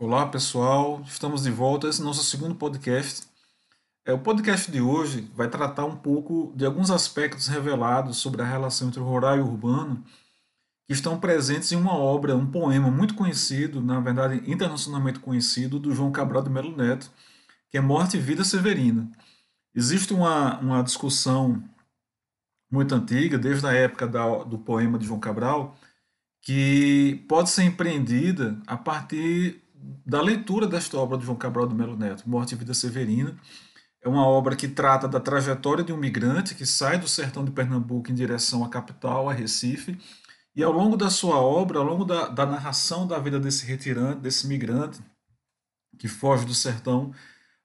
Olá pessoal, estamos de volta. Esse é o nosso segundo podcast. É, o podcast de hoje vai tratar um pouco de alguns aspectos revelados sobre a relação entre rural e urbano que estão presentes em uma obra, um poema muito conhecido, na verdade internacionalmente conhecido, do João Cabral de Melo Neto, que é Morte e Vida Severina. Existe uma, uma discussão muito antiga, desde a época da, do poema de João Cabral, que pode ser empreendida a partir da leitura desta obra de João Cabral do Melo Neto, Morte e Vida Severina. É uma obra que trata da trajetória de um migrante que sai do sertão de Pernambuco em direção à capital, a Recife, e ao longo da sua obra, ao longo da, da narração da vida desse retirante, desse migrante que foge do sertão,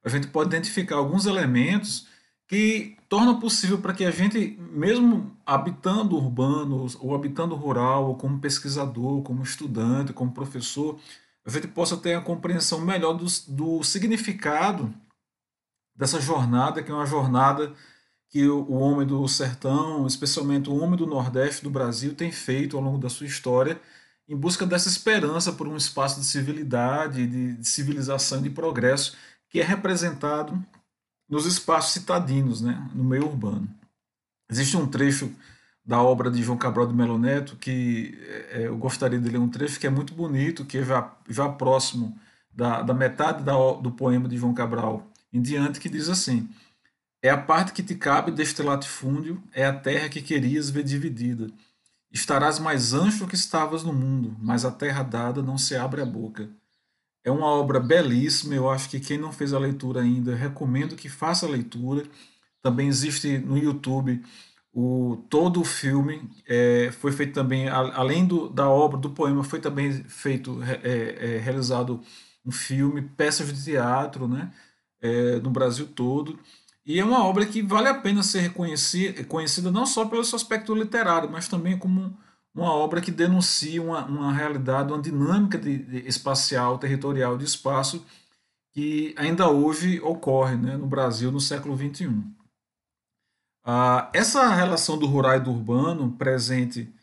a gente pode identificar alguns elementos que tornam possível para que a gente, mesmo habitando urbano, ou habitando rural, ou como pesquisador, como estudante, como professor, a gente possa ter a compreensão melhor do, do significado dessa jornada, que é uma jornada que o, o homem do sertão, especialmente o homem do Nordeste do Brasil, tem feito ao longo da sua história em busca dessa esperança por um espaço de civilidade, de, de civilização de progresso que é representado nos espaços citadinos, né, no meio urbano. Existe um trecho da obra de João Cabral de Melo Neto, que é, eu gostaria de ler um trecho que é muito bonito, que é já, já próximo da, da metade da, do poema de João Cabral em diante, que diz assim: É a parte que te cabe deste latifúndio, é a terra que querias ver dividida. Estarás mais ancho que estavas no mundo, mas a terra dada não se abre a boca. É uma obra belíssima, eu acho que quem não fez a leitura ainda, recomendo que faça a leitura. Também existe no YouTube o, todo o filme é, foi feito também, além do, da obra, do poema, foi também feito, é, é, realizado um filme, peças de teatro, né, é, no Brasil todo. E é uma obra que vale a pena ser reconhecida, conhecida não só pelo seu aspecto literário, mas também como uma obra que denuncia uma, uma realidade, uma dinâmica de, de espacial, territorial de espaço que ainda hoje ocorre né, no Brasil no século XXI. Ah, essa relação do rural e do urbano, presente,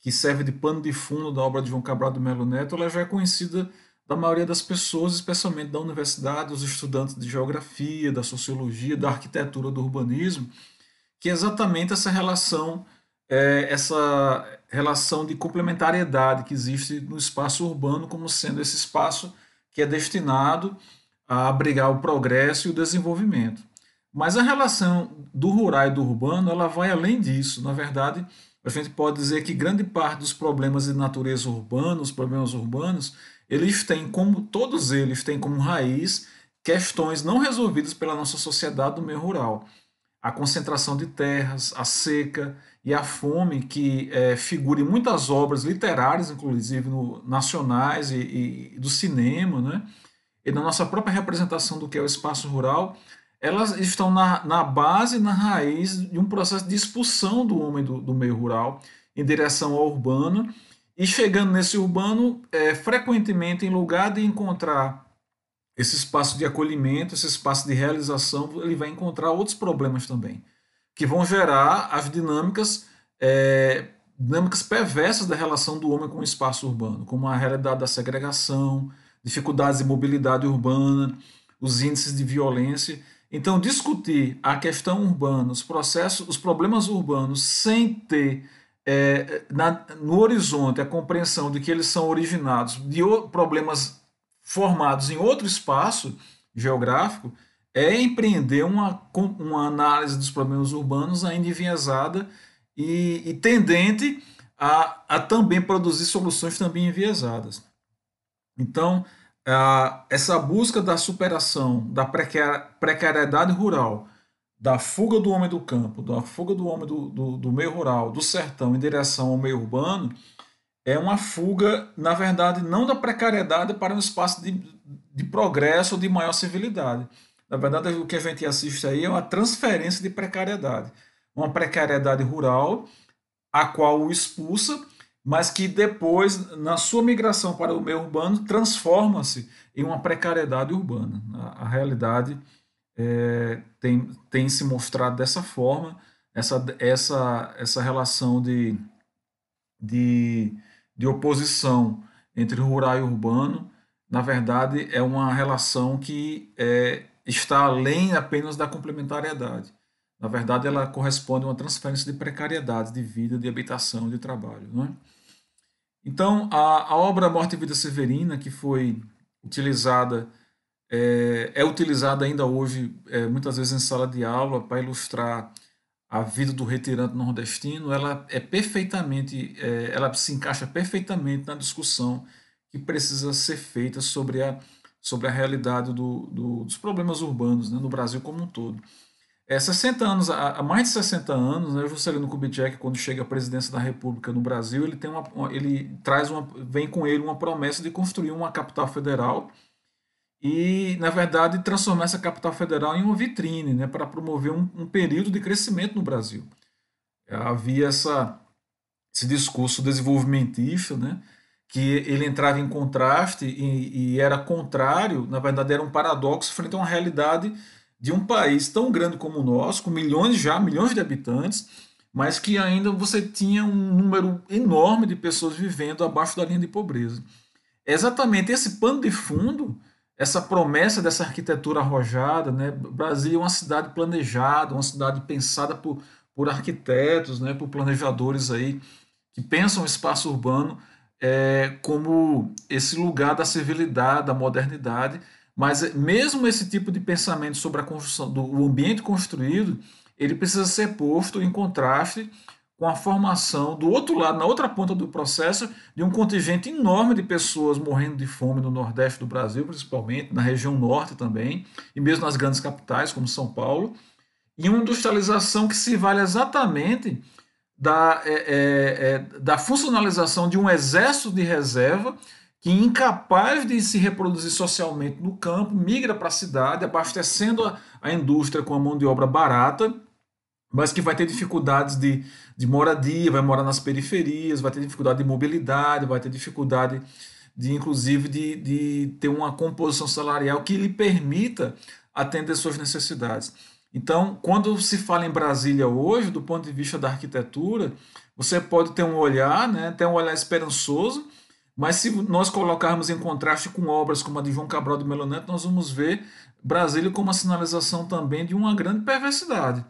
que serve de pano de fundo da obra de João Cabral do Melo Neto, ela já é conhecida da maioria das pessoas, especialmente da universidade, dos estudantes de geografia, da sociologia, da arquitetura, do urbanismo, que é exatamente essa relação, é, essa relação de complementariedade que existe no espaço urbano como sendo esse espaço que é destinado a abrigar o progresso e o desenvolvimento. Mas a relação do rural e do urbano, ela vai além disso. Na verdade, a gente pode dizer que grande parte dos problemas de natureza urbana, os problemas urbanos, eles têm como todos eles têm como raiz questões não resolvidas pela nossa sociedade do meio rural. A concentração de terras, a seca e a fome que é, figura em muitas obras literárias, inclusive no, nacionais e, e do cinema, né? e na nossa própria representação do que é o espaço rural, elas estão na, na base, na raiz de um processo de expulsão do homem do, do meio rural em direção ao urbano, e chegando nesse urbano, é, frequentemente, em lugar de encontrar esse espaço de acolhimento, esse espaço de realização, ele vai encontrar outros problemas também, que vão gerar as dinâmicas, é, dinâmicas perversas da relação do homem com o espaço urbano, como a realidade da segregação, dificuldades de mobilidade urbana, os índices de violência então, discutir a questão urbana, os processos, os problemas urbanos, sem ter é, na, no horizonte a compreensão de que eles são originados de problemas formados em outro espaço geográfico, é empreender uma, uma análise dos problemas urbanos ainda enviesada e, e tendente a, a também produzir soluções também enviesadas. Então, essa busca da superação da precariedade rural, da fuga do homem do campo, da fuga do homem do, do, do, meio rural, do sertão em direção ao meio urbano, é uma fuga, na verdade, não da precariedade para um espaço de, de progresso, de maior civilidade. Na verdade, o que a gente assiste aí é uma transferência de precariedade. Uma precariedade rural, a qual o expulsa mas que depois, na sua migração para o meio urbano, transforma-se em uma precariedade urbana. A, a realidade é, tem, tem se mostrado dessa forma, essa, essa, essa relação de, de, de oposição entre rural e urbano, na verdade, é uma relação que é, está além apenas da complementariedade. Na verdade, ela corresponde a uma transferência de precariedade de vida, de habitação, de trabalho. Não é? Então, a, a obra Morte e Vida Severina, que foi utilizada, é, é utilizada ainda hoje, é, muitas vezes em sala de aula, para ilustrar a vida do retirante nordestino, ela é perfeitamente, é, ela se encaixa perfeitamente na discussão que precisa ser feita sobre a, sobre a realidade do, do, dos problemas urbanos né, no Brasil como um todo. É, 60 anos, há mais de 60 anos, né, Juscelino Kubitschek, quando chega à presidência da República no Brasil, ele, tem uma, ele traz uma, vem com ele uma promessa de construir uma capital federal e, na verdade, transformar essa capital federal em uma vitrine né, para promover um, um período de crescimento no Brasil. Havia essa, esse discurso desenvolvimentista, né, que ele entrava em contraste e, e, era contrário, na verdade era um paradoxo frente a uma realidade de um país tão grande como o nosso, com milhões já, milhões de habitantes, mas que ainda você tinha um número enorme de pessoas vivendo abaixo da linha de pobreza. É exatamente esse pano de fundo, essa promessa dessa arquitetura arrojada, né? Brasília é uma cidade planejada, uma cidade pensada por, por arquitetos, né? por planejadores aí que pensam o espaço urbano é, como esse lugar da civilidade, da modernidade, mas mesmo esse tipo de pensamento sobre a construção do ambiente construído, ele precisa ser posto em contraste com a formação do outro lado, na outra ponta do processo, de um contingente enorme de pessoas morrendo de fome no Nordeste do Brasil, principalmente, na região Norte também, e mesmo nas grandes capitais, como São Paulo, e uma industrialização que se vale exatamente da, é, é, da funcionalização de um exército de reserva que, incapaz de se reproduzir socialmente no campo, migra para a cidade, abastecendo a, a indústria com a mão de obra barata, mas que vai ter dificuldades de, de moradia, vai morar nas periferias, vai ter dificuldade de mobilidade, vai ter dificuldade de, inclusive, de, de ter uma composição salarial que lhe permita atender suas necessidades. Então, quando se fala em Brasília hoje, do ponto de vista da arquitetura, você pode ter um olhar, né, ter um olhar esperançoso, mas se nós colocarmos em contraste com obras como a de João Cabral de Melo Neto, nós vamos ver Brasília como uma sinalização também de uma grande perversidade,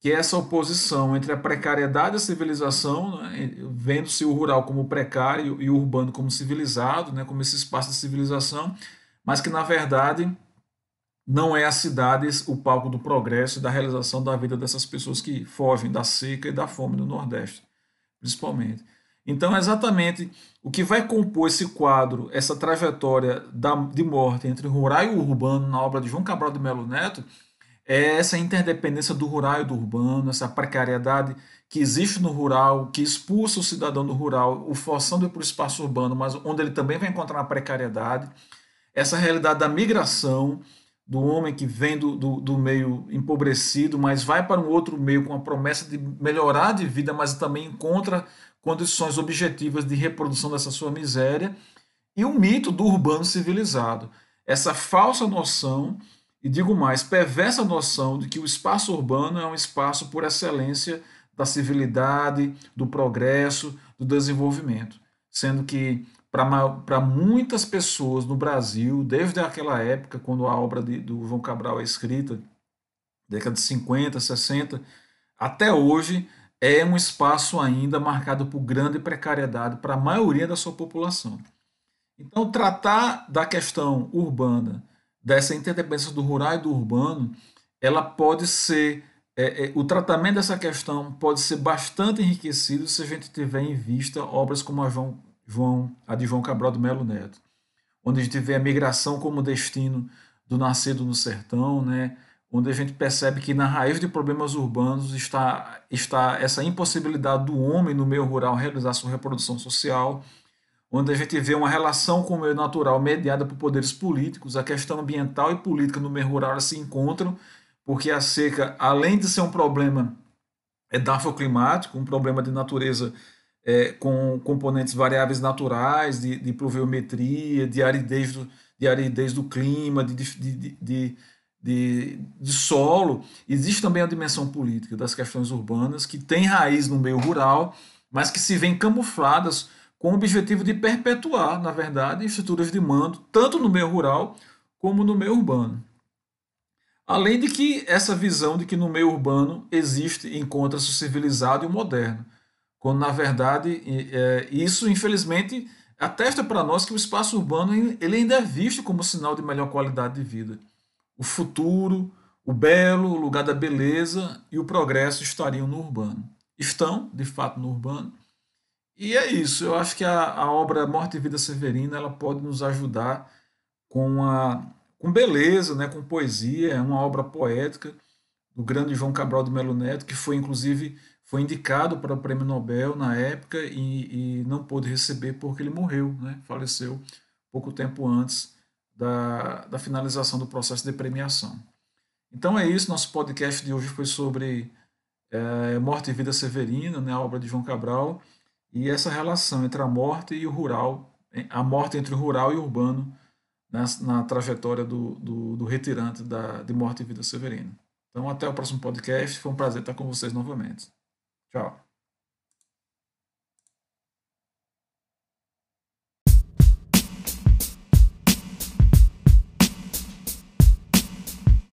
que é essa oposição entre a precariedade e a civilização, né, vendo-se o rural como precário e o urbano como civilizado, né, como esse espaço de civilização, mas que na verdade não é a cidade o palco do progresso e da realização da vida dessas pessoas que fogem da seca e da fome do Nordeste, principalmente. Então, exatamente o que vai compor esse quadro, essa trajetória da, de morte entre rural e urbano na obra de João Cabral de Melo Neto, é essa interdependência do rural e do urbano, essa precariedade que existe no rural, que expulsa o cidadão do rural, o forçando para o espaço urbano, mas onde ele também vai encontrar uma precariedade, essa realidade da migração, do homem que vem do, do, do, meio empobrecido, mas vai para um outro meio com a promessa de melhorar de vida, mas também encontra condições objetivas de reprodução dessa sua miséria, e o mito do urbano civilizado. Essa falsa noção, e digo mais, perversa noção de que o espaço urbano é um espaço por excelência da civilidade, do progresso, do desenvolvimento, sendo que para muitas pessoas no Brasil, desde aquela época, quando a obra de, do João Cabral é escrita, década de 50, 60, até hoje, é um espaço ainda marcado por grande precariedade para a maioria da sua população. Então, tratar da questão urbana, dessa interdependência do rural e do urbano, ela pode ser. É, é, o tratamento dessa questão pode ser bastante enriquecido se a gente tiver em vista obras como a João João, a de João Cabral do Melo Neto, onde a gente vê a migração como destino do nascido no sertão, né? Onde a gente percebe que na raiz de problemas urbanos está, está essa impossibilidade do homem no meio rural realizar sua reprodução social, onde a gente vê uma relação com o meio natural mediada por poderes políticos, a questão ambiental e política no meio rural se encontram, porque a seca, além de ser um problema edafoclimático, um problema de natureza é, com componentes variáveis naturais, de, de pluviometria, de aridez do, de aridez do clima, de, de, de, de, de solo. Existe também a dimensão política das questões urbanas, que tem raiz no meio rural, mas que se vêem camufladas com o objetivo de perpetuar, na verdade, estruturas de mando, tanto no meio rural como no meio urbano. Além de que essa visão de que no meio urbano existe, encontra-se o civilizado e o moderno, quando na verdade é, isso infelizmente atesta para nós que o espaço urbano ele ainda é visto como sinal de melhor qualidade de vida. O futuro, o belo, o lugar da beleza e o progresso estariam no urbano. Estão, de fato, no urbano, e é isso, eu acho que a, a obra Morte e Vida Severina ela pode nos ajudar com, a, com beleza, né, com poesia, é uma obra poética do grande João Cabral de Melo Neto, que foi inclusive foi indicado para o Prêmio Nobel na época e, e não pôde receber porque ele morreu, né, faleceu pouco tempo antes da, da finalização do processo de premiação. Então é isso, nosso podcast de hoje foi sobre é, Morte e Vida Severina, né, a obra de João Cabral, e essa relação entre a morte e o rural, a morte entre o rural e o urbano na, na trajetória do, do, do, retirante da, de Morte e Vida Severina. Então, até o próximo podcast. Foi um prazer estar com vocês novamente. Tchau.